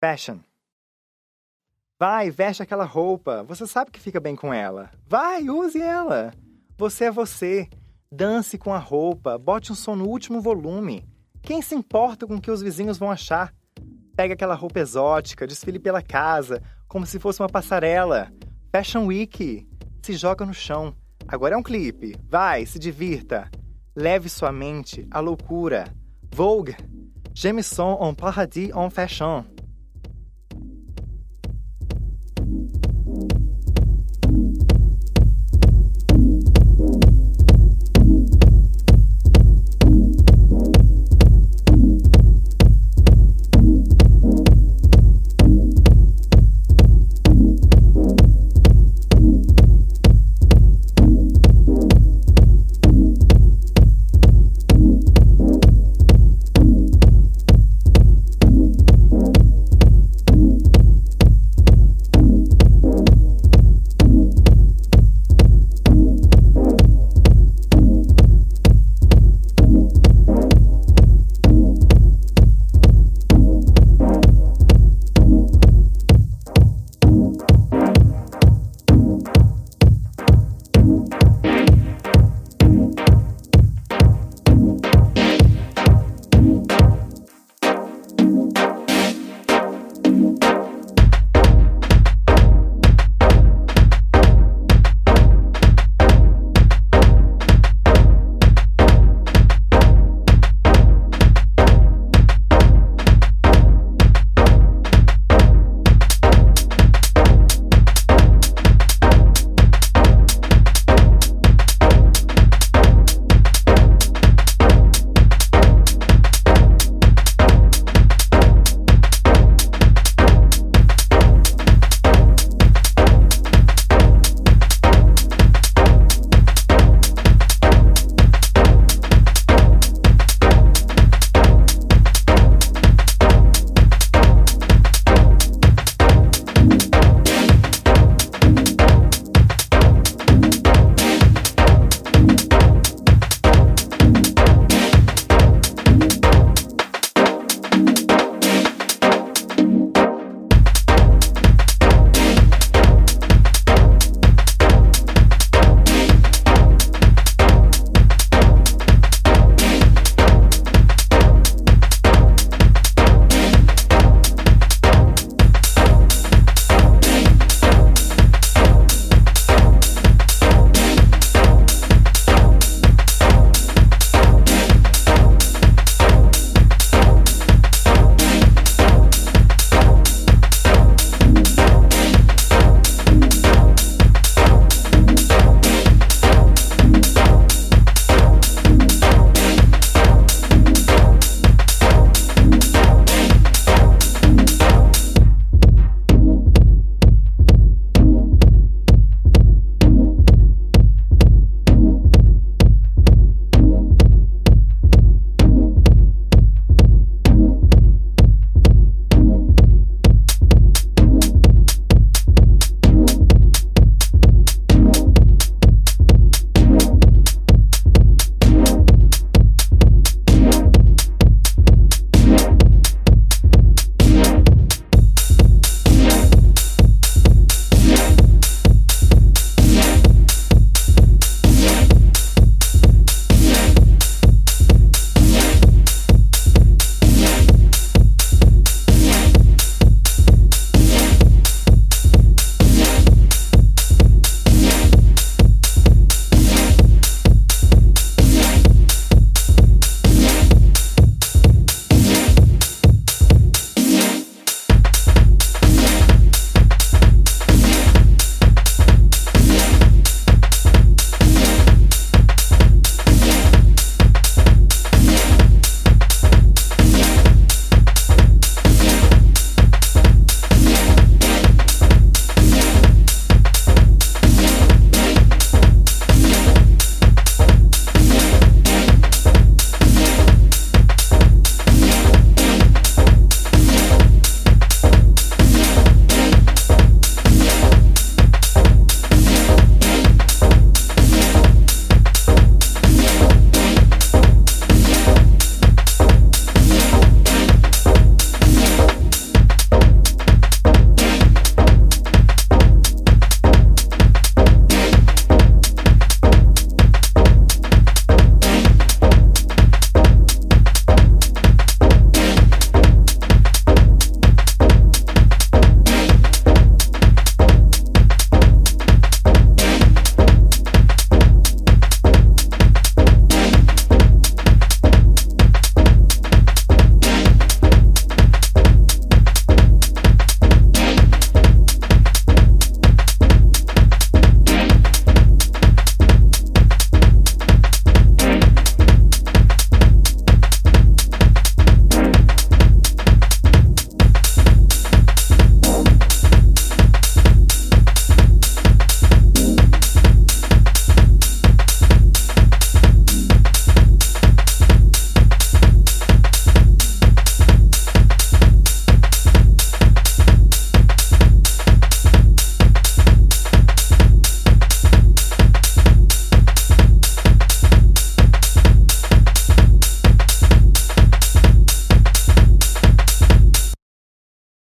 Fashion. Vai, veste aquela roupa. Você sabe que fica bem com ela. Vai, use ela. Você é você. Dance com a roupa, bote um som no último volume. Quem se importa com o que os vizinhos vão achar? Pega aquela roupa exótica, desfile pela casa, como se fosse uma passarela. Fashion Week. Se joga no chão. Agora é um clipe. Vai, se divirta. Leve sua mente à loucura. Vogue. Jameson en paradis en fashion.